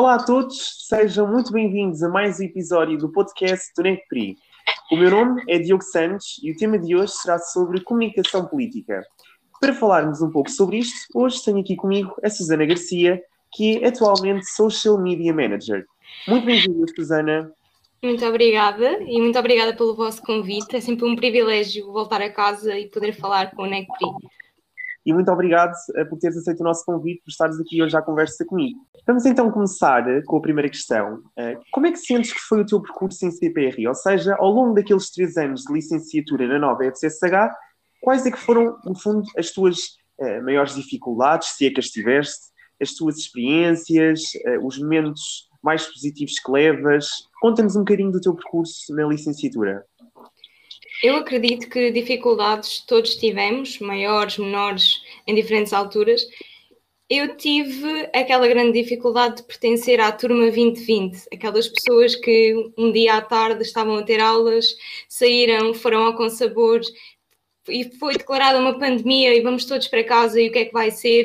Olá a todos, sejam muito bem-vindos a mais um episódio do podcast do NECPRI. O meu nome é Diogo Santos e o tema de hoje será sobre comunicação política. Para falarmos um pouco sobre isto, hoje tenho aqui comigo a Susana Garcia, que é atualmente Social Media Manager. Muito bem-vinda, Susana. Muito obrigada e muito obrigada pelo vosso convite. É sempre um privilégio voltar a casa e poder falar com o NECPRI e muito obrigado eh, por teres aceito o nosso convite, por estares aqui hoje à conversa comigo. Vamos então começar eh, com a primeira questão. Eh, como é que sentes que foi o teu percurso em CPRI? Ou seja, ao longo daqueles três anos de licenciatura na nova FCSH, quais é que foram, no fundo, as tuas maiores dificuldades, se é que as tiveste, as tuas experiências, os momentos mais positivos que levas? Conta-nos um bocadinho do teu percurso na licenciatura. Eu acredito que dificuldades todos tivemos, maiores, menores, em diferentes alturas. Eu tive aquela grande dificuldade de pertencer à turma 2020, aquelas pessoas que um dia à tarde estavam a ter aulas, saíram, foram ao Consabor e foi declarada uma pandemia e vamos todos para casa e o que é que vai ser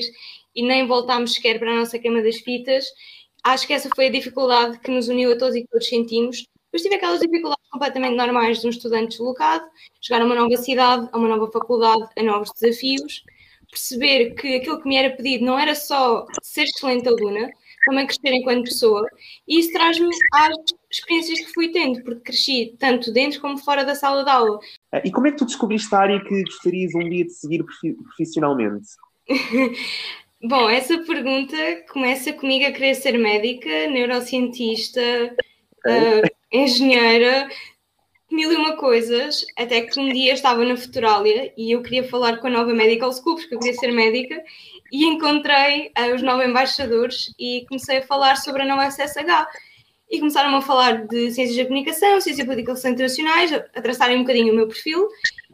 e nem voltámos sequer para a nossa queima das fitas. Acho que essa foi a dificuldade que nos uniu a todos e que todos sentimos. Depois tive aquelas dificuldades completamente normais de um estudante deslocado, chegar a uma nova cidade, a uma nova faculdade, a novos desafios, perceber que aquilo que me era pedido não era só ser excelente aluna, também crescer enquanto pessoa, e isso traz-me às experiências que fui tendo, porque cresci tanto dentro como fora da sala de aula. Ah, e como é que tu descobriste a área que gostarias um dia de seguir profissionalmente? Bom, essa pergunta começa comigo a querer ser médica, neurocientista, uh, engenheira, mil e uma coisas, até que um dia estava na Futurália e eu queria falar com a nova Medical School, porque eu queria ser médica, e encontrei uh, os novos embaixadores e comecei a falar sobre a nova SSH. E começaram a falar de ciências da comunicação, ciências políticas internacionais, a, a traçarem um bocadinho o meu perfil,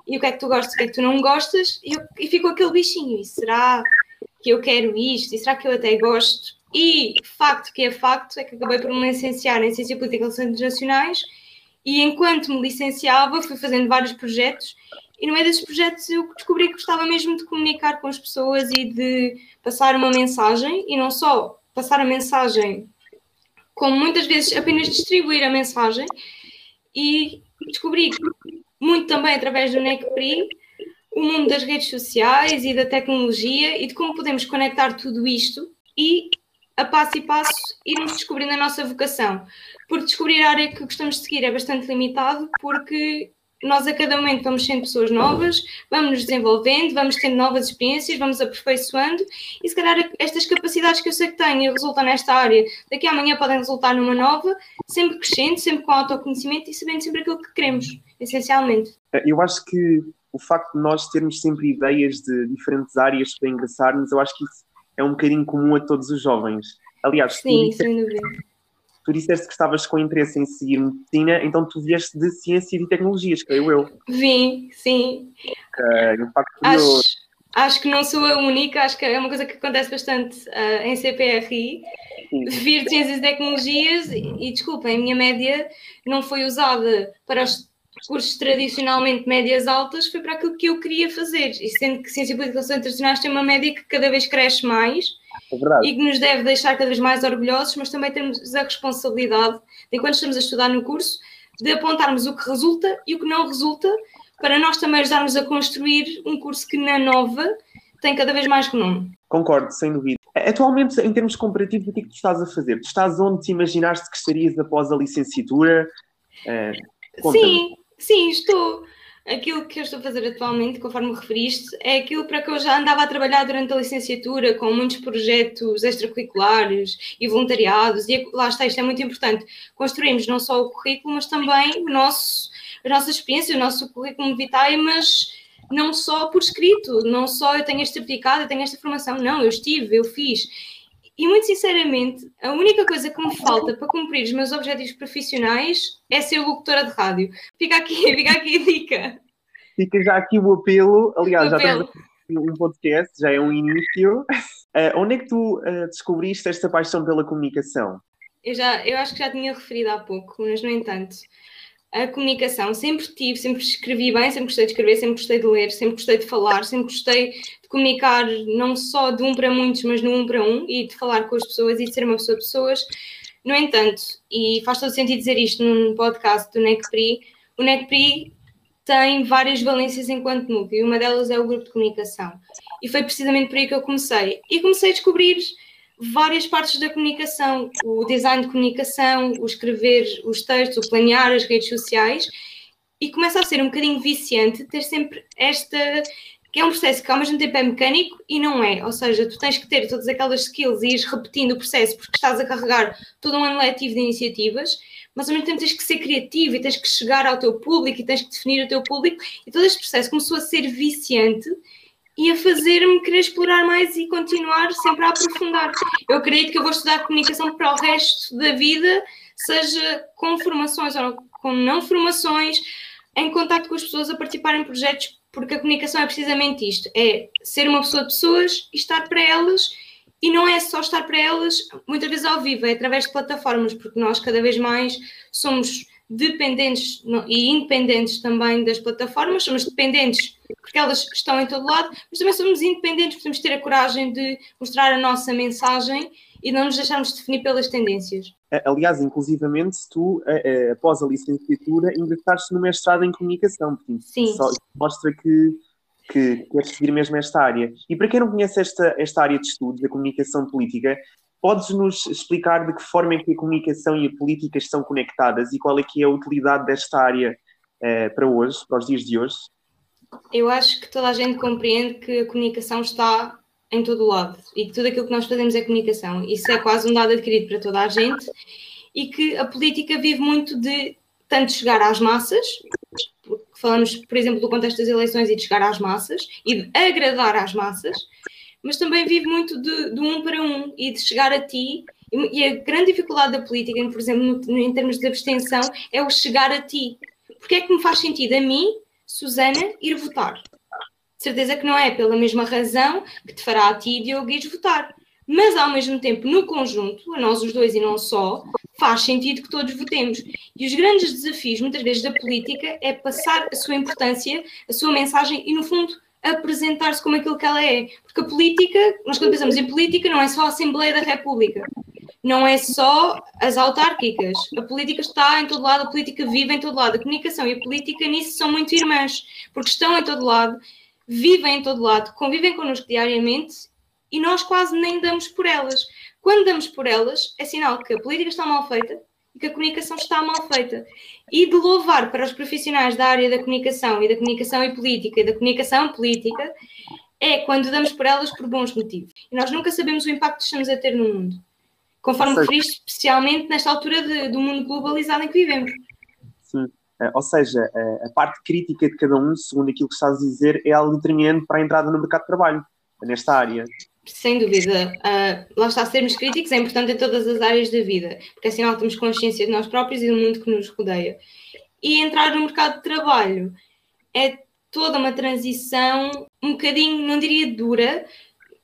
e o que é que tu gostas, o que é que tu não gostas, e, eu, e ficou aquele bichinho, e será que eu quero isto, e será que eu até gosto? E facto que é facto é que acabei por me licenciar em Ciência Política e Relações Internacionais e enquanto me licenciava fui fazendo vários projetos e no meio desses projetos eu descobri que gostava mesmo de comunicar com as pessoas e de passar uma mensagem e não só passar a mensagem, como muitas vezes apenas distribuir a mensagem e descobri muito também através do NECPRI o mundo das redes sociais e da tecnologia e de como podemos conectar tudo isto e a passo e passo, irmos descobrindo a nossa vocação. Porque descobrir a área que gostamos de seguir é bastante limitado, porque nós a cada momento vamos sendo pessoas novas, vamos nos desenvolvendo, vamos tendo novas experiências, vamos aperfeiçoando e se calhar estas capacidades que eu sei que tenho e resultam nesta área, daqui a amanhã podem resultar numa nova, sempre crescendo, sempre com autoconhecimento e sabendo sempre aquilo que queremos, essencialmente. Eu acho que o facto de nós termos sempre ideias de diferentes áreas para engraçarmos, eu acho que isso é um bocadinho comum a todos os jovens. Aliás, Sim, tu, dúvida. tu disseste que estavas com interesse em seguir medicina, então tu vieste de ciências e tecnologias, creio eu. Vim, sim. Ok, impacto acho, acho que não sou a única, acho que é uma coisa que acontece bastante uh, em CPRI. Sim. Vir de ciências e tecnologias, e desculpem, a minha média não foi usada para os cursos tradicionalmente médias altas foi para aquilo que eu queria fazer. E sendo que Ciência Política e Relações Internacionais tem uma média que cada vez cresce mais é e que nos deve deixar cada vez mais orgulhosos, mas também temos a responsabilidade, de, enquanto estamos a estudar no curso, de apontarmos o que resulta e o que não resulta, para nós também ajudarmos a construir um curso que na nova tem cada vez mais renome. Concordo, sem dúvida. Atualmente, em termos comparativos, o que é que tu estás a fazer? Tu estás onde te imaginaste que estarias após a licenciatura? Uh, Sim, Sim, estou. Aquilo que eu estou a fazer atualmente, conforme referiste, é aquilo para que eu já andava a trabalhar durante a licenciatura, com muitos projetos extracurriculares e voluntariados, e lá está, isto é muito importante. Construímos não só o currículo, mas também o nosso, a nossa experiência, o nosso currículo vitae, mas não só por escrito, não só eu tenho este certificado, eu tenho esta formação, não, eu estive, eu fiz. E muito sinceramente, a única coisa que me falta para cumprir os meus objetivos profissionais é ser locutora de rádio. Fica aqui, fica aqui a dica. Fica já aqui o apelo. Aliás, o já apelo. temos um podcast, já é um início. Uh, onde é que tu uh, descobriste esta paixão pela comunicação? Eu, já, eu acho que já tinha referido há pouco, mas no entanto, a comunicação sempre tive, sempre escrevi bem, sempre gostei de escrever, sempre gostei de ler, sempre gostei de falar, sempre gostei comunicar não só de um para muitos, mas no um para um e de falar com as pessoas e de ser uma pessoa de pessoas. No entanto, e faz todo sentido dizer isto num podcast do NECPRI, o NECPRI tem várias valências enquanto núcleo e uma delas é o grupo de comunicação. E foi precisamente por aí que eu comecei. E comecei a descobrir várias partes da comunicação, o design de comunicação, o escrever os textos, o planear as redes sociais, e começa a ser um bocadinho viciante ter sempre esta que é um processo que ao mesmo tempo é mecânico e não é. Ou seja, tu tens que ter todas aquelas skills e ires repetindo o processo porque estás a carregar todo um ano letivo de iniciativas, mas ao mesmo tempo tens que ser criativo e tens que chegar ao teu público e tens que definir o teu público. E todo este processo começou a ser viciante e a fazer-me querer explorar mais e continuar sempre a aprofundar. Eu acredito que eu vou estudar comunicação para o resto da vida, seja com formações ou com não formações, em contato com as pessoas, a participar em projetos, porque a comunicação é precisamente isto: é ser uma pessoa de pessoas e estar para elas. E não é só estar para elas, muitas vezes ao vivo, é através de plataformas, porque nós cada vez mais somos dependentes e independentes também das plataformas, somos dependentes porque elas estão em todo lado, mas também somos independentes, podemos ter a coragem de mostrar a nossa mensagem e não nos deixarmos definir pelas tendências. Aliás, inclusivamente, tu, após a licenciatura, ingressaste no mestrado em comunicação, portanto, Sim. Só mostra que, que queres seguir mesmo esta área. E para quem não conhece esta, esta área de estudos, da comunicação política, Podes-nos explicar de que forma é que a comunicação e a política estão conectadas e qual é que é a utilidade desta área eh, para hoje, para os dias de hoje? Eu acho que toda a gente compreende que a comunicação está em todo o lado e que tudo aquilo que nós fazemos é comunicação. Isso é quase um dado adquirido para toda a gente e que a política vive muito de tanto chegar às massas, falamos, por exemplo, do contexto das eleições e de chegar às massas e de agradar às massas, mas também vive muito de, de um para um e de chegar a ti. E, a grande dificuldade da política, por exemplo, no, em termos de abstenção, é o chegar a ti. Porque é que me faz sentido a mim, Susana, ir votar? Certeza que não é pela mesma razão que te fará a ti, Diogo, ires votar. Mas, ao mesmo tempo, no conjunto, a nós os dois e não só, faz sentido que todos votemos. E os grandes desafios, muitas vezes, da política é passar a sua importância, a sua mensagem e, no fundo, apresentar-se como aquilo que ela é. Porque a política, nós quando pensamos em política, não é só a Assembleia da República, não é só as autárquicas. A política está em todo lado, a política vive em todo lado. A comunicação e a política nisso são muito irmãs, porque estão em todo lado, vivem em todo lado, convivem connosco diariamente e nós quase nem damos por elas. Quando damos por elas, é sinal que a política está mal feita, e que a comunicação está mal feita. E de louvar para os profissionais da área da comunicação e da comunicação e política e da comunicação política é quando damos por elas por bons motivos. E nós nunca sabemos o impacto que estamos a ter no mundo. Conforme referiste, especialmente nesta altura de, do mundo globalizado em que vivemos. Eh, ou seja, a parte crítica de cada um, segundo aquilo que estás a dizer, é algo determinante para a entrada no mercado de trabalho, nesta área. Sem dúvida. Uh, lá está, sermos críticos é importante em todas as áreas da vida, porque assim nós temos consciência de nós próprios e do mundo que nos rodeia. E entrar no mercado de trabalho é toda uma transição um bocadinho, não diria dura,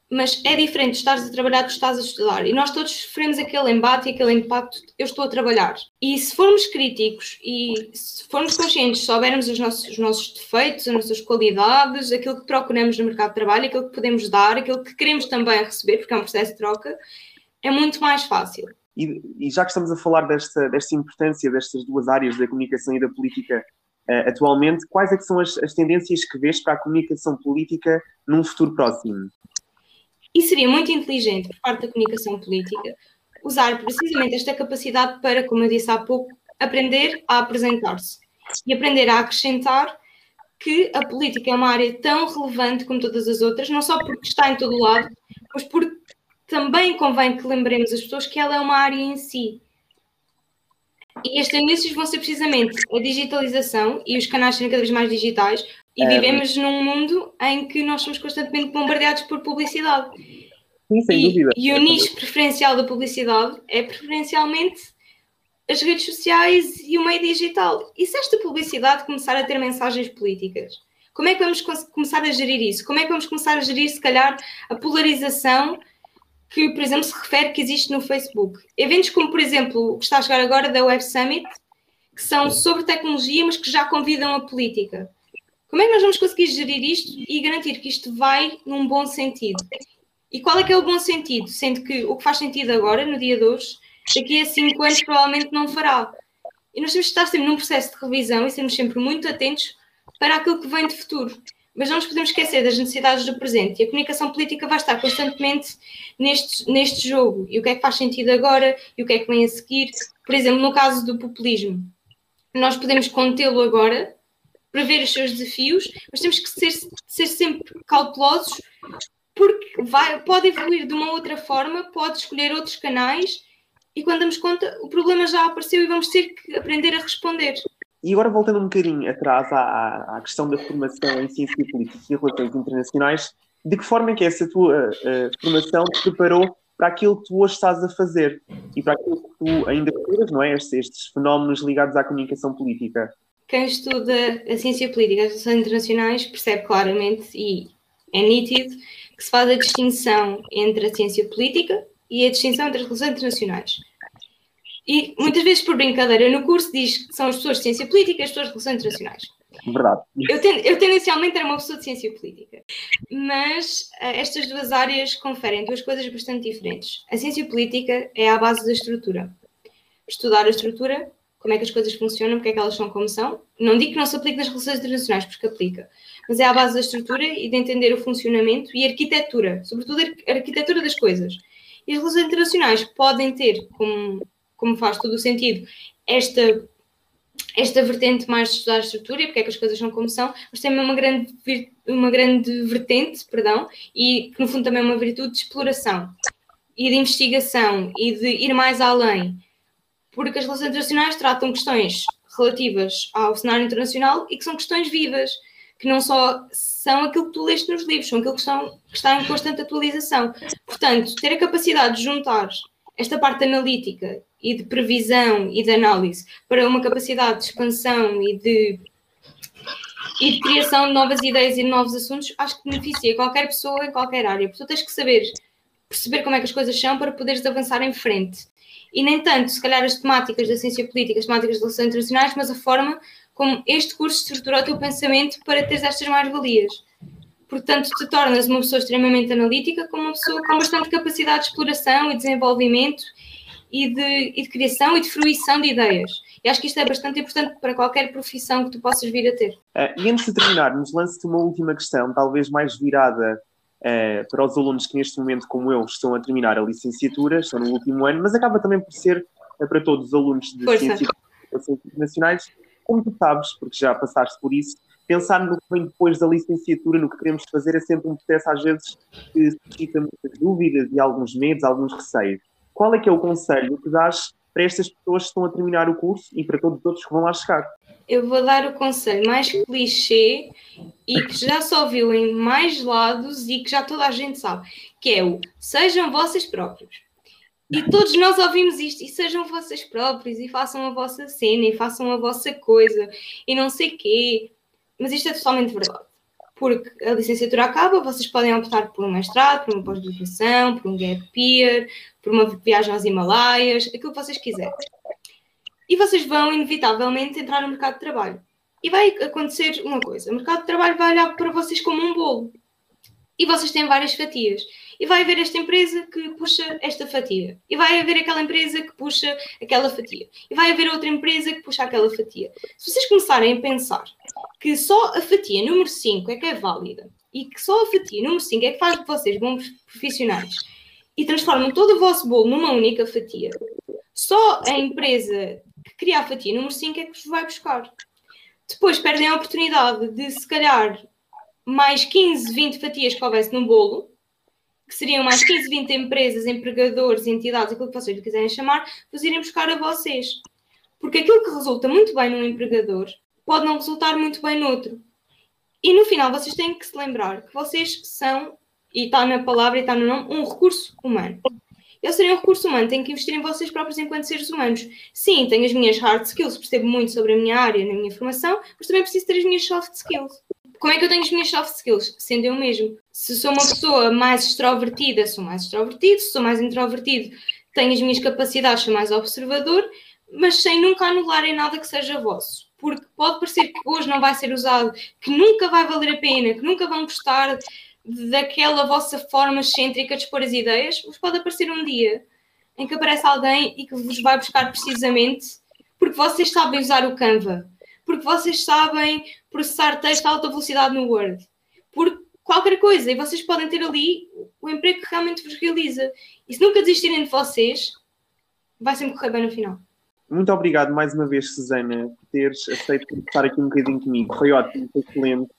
mas é diferente estares a trabalhar que estás a estudar. E nós todos sofremos aquele embate e aquele impacto. Eu estou a trabalhar. E se formos críticos e se formos conscientes, soubermos os nossos, os nossos defeitos, as nossas qualidades, aquilo que procuramos no mercado de trabalho, aquilo que podemos dar, aquilo que queremos também receber, porque é um processo de troca, é muito mais fácil. E, e já que estamos a falar desta, desta importância destas duas áreas, da comunicação e da política, uh, atualmente, quais é são as, as tendências que vês para a comunicação política num futuro próximo? E seria muito inteligente, por parte da comunicação política, usar precisamente esta capacidade para, como eu disse há pouco, aprender a apresentar-se e aprender a acrescentar que a política é uma área tão relevante como todas as outras, não só porque está em todo o lado, mas porque também convém que lembremos as pessoas que ela é uma área em si. E as tendências vão ser precisamente a digitalização e os canais serem cada vez mais digitais, e é, vivemos num mundo em que nós somos constantemente bombardeados por publicidade. Sim, sem e, dúvida. E o nicho preferencial da publicidade é preferencialmente as redes sociais e o meio digital. E se esta publicidade começar a ter mensagens políticas? Como é que vamos começar a gerir isso? Como é que vamos começar a gerir, se calhar, a polarização que, por exemplo, se refere que existe no Facebook? Eventos como, por exemplo, o que está a chegar agora da Web Summit, que são sobre tecnologia, mas que já convidam a política Como é que nós vamos conseguir gerir isto e garantir que isto vai num bom sentido? E qual é que é o bom sentido? Sendo que o que faz sentido agora, no dia de hoje, daqui a cinco anos provavelmente não fará. E nós temos que estar sempre num processo de revisão e sermos sempre muito atentos para aquilo que vem de futuro. Mas não nos podemos esquecer das necessidades do presente. E a comunicação política vai estar constantemente neste, neste jogo. E o que é que faz sentido agora e o que é que vem a seguir. Por exemplo, no caso do populismo, nós podemos contê-lo agora, prever os seus desafios, mas temos que ser, ser sempre cautelosos porque vai, pode evoluir de uma outra forma, pode escolher outros canais e quando damos conta, o problema já apareceu e vamos ter que aprender a responder. E agora voltando um bocadinho atrás à, à questão da formação em ciência política e relações internacionais, de que forma é que essa tua uh, formação te preparou para aquilo que tu hoje estás a fazer e para aquilo que tu ainda procuras, não é? Estes, estes, fenómenos ligados à comunicação política. Quem estuda a ciência política, as relações internacionais, percebe claramente e é nítido que se faz a distinção entre a ciência política e a distinção entre as relações internacionais. E muitas vezes, por brincadeira, no curso diz que são as pessoas de ciência política e as pessoas de relações internacionais. Verdade. Eu, ten, eu tendencialmente era uma pessoa de ciência política, mas uh, estas duas áreas conferem duas coisas bastante diferentes. A ciência política é a base da estrutura. Estudar a estrutura, como é que as coisas funcionam, porque é que elas são como são. Não digo que não se aplique nas relações internacionais, porque aplica, mas é a base da estrutura e de entender o funcionamento e a arquitetura, sobretudo a arquitetura das coisas. E as relações internacionais podem ter como como faz todo o sentido, esta, esta vertente mais de estudar a estrutura e porque é que as coisas são como são, mas tem uma grande, uma grande vertente, perdão, e que no fundo também é uma virtude de exploração e de investigação e de ir mais além, porque as relações internacionais tratam questões relativas ao cenário internacional e que são questões vivas, que não só são aquilo que tu leste nos livros, são aquilo que, estão, que está em constante atualização. Portanto, ter a capacidade de juntar esta parte analítica e de previsão e de análise para uma capacidade de expansão e de, e de criação de novas ideias e de novos assuntos, acho que beneficia qualquer pessoa em qualquer área. Porque tu tens que saber perceber como é que as coisas são para poderes avançar em frente. E nem tanto, se calhar, as temáticas da ciência política, as temáticas de relações internacionais, mas a forma como este curso estruturou o teu pensamento para teres estas mais-valias. Portanto, te tornas uma pessoa extremamente analítica, como uma pessoa com bastante capacidade de exploração e desenvolvimento e de, e de criação e de fruição de ideias. E acho que isto é bastante importante para qualquer profissão que tu possas vir a ter. Uh, e antes de terminarmos, lance-te uma última questão, talvez mais virada uh, para os alunos que neste momento, como eu, estão a terminar a licenciatura, estão no último ano, mas acaba também por ser uh, para todos os alunos de Força. Ciências Internacionais. Como tu sabes, porque já passaste por isso, pensar no que vem depois da licenciatura, no que queremos fazer, é sempre um processo, às vezes, que suscita muitas dúvidas e alguns medos, alguns receios. Qual é que é o conselho que dás para estas pessoas que estão a terminar o curso e para todos os outros que vão lá chegar? Eu vou dar o conselho mais clichê e que já se ouviu em mais lados e que já toda a gente sabe, que é o sejam vocês próprios. E todos nós ouvimos isto, e sejam vocês próprios, e façam a vossa cena, e façam a vossa coisa, e não sei quê. Mas isto é totalmente verdade. Porque a licenciatura acaba, vocês podem optar por um mestrado, por uma pós-graduação, por um gap year, por uma viagem aos Himalaias, aquilo que vocês quiserem. E vocês vão, inevitavelmente, entrar no mercado de trabalho. E vai acontecer uma coisa: o mercado de trabalho vai olhar para vocês como um bolo. E vocês têm várias fatias. E vai haver esta empresa que puxa esta fatia. E vai haver aquela empresa que puxa aquela fatia. E vai haver outra empresa que puxa aquela fatia. Se vocês começarem a pensar que só a fatia número 5 é que é válida e que só a fatia número 5 é que faz de vocês bons profissionais e transformam todo o vosso bolo numa única fatia, só a empresa cria a fatia número 5 é que vos vai buscar. Depois perdem a oportunidade de, se calhar, mais 15, 20 fatias que houvesse no bolo, que seriam mais 15, 20 empresas, empregadores, entidades, aquilo que vocês quiserem chamar, vos irem buscar a vocês. Porque aquilo que resulta muito bem num empregador pode não resultar muito bem noutro. E no final vocês têm que se lembrar que vocês são, e está na palavra e está no nome, um recurso humano. Eu serem um recurso humano, tenho que investir em vocês próprios enquanto seres humanos. Sim, tenho as minhas hard skills, percebo muito sobre a minha área, na minha formação, mas também preciso ter as minhas soft skills. Como é que eu tenho as minhas soft skills? Sendo eu mesmo. Se sou uma pessoa mais extrovertida, sou mais extrovertido. Se sou mais introvertido, tenho as minhas capacidades, sou mais observador, mas sem nunca anular em nada que seja vosso. porque pode parecer que hoje não vai ser usado, que nunca vai valer a pena, que nunca vão gostar daquela vossa forma excêntrica de expor as ideias, mas pode aparecer um dia em que aparece alguém e que vos vai buscar precisamente porque vocês sabem usar o Canva, porque vocês sabem processar texto a alta velocidade no Word, por qualquer coisa, e vocês podem ter ali o emprego que realmente vos realiza. E se nunca desistirem de vocês, vai sempre correr bem no final. Muito obrigado mais uma vez, Susana, por teres aceito estar aqui um bocadinho comigo. Foi ótimo, foi excelente.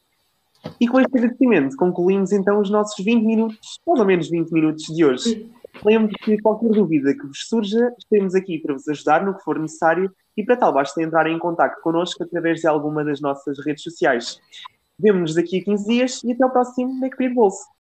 E com este agradecimento concluímos então os nossos 20 minutos, pelo menos 20 minutos de hoje. Lembro que qualquer dúvida que vos surja, estamos aqui para vos ajudar no que for necessário e para tal basta entrar em contato connosco através de alguma das nossas redes sociais. Vemo-nos daqui a 15 dias e até ao próximo Make Bolso.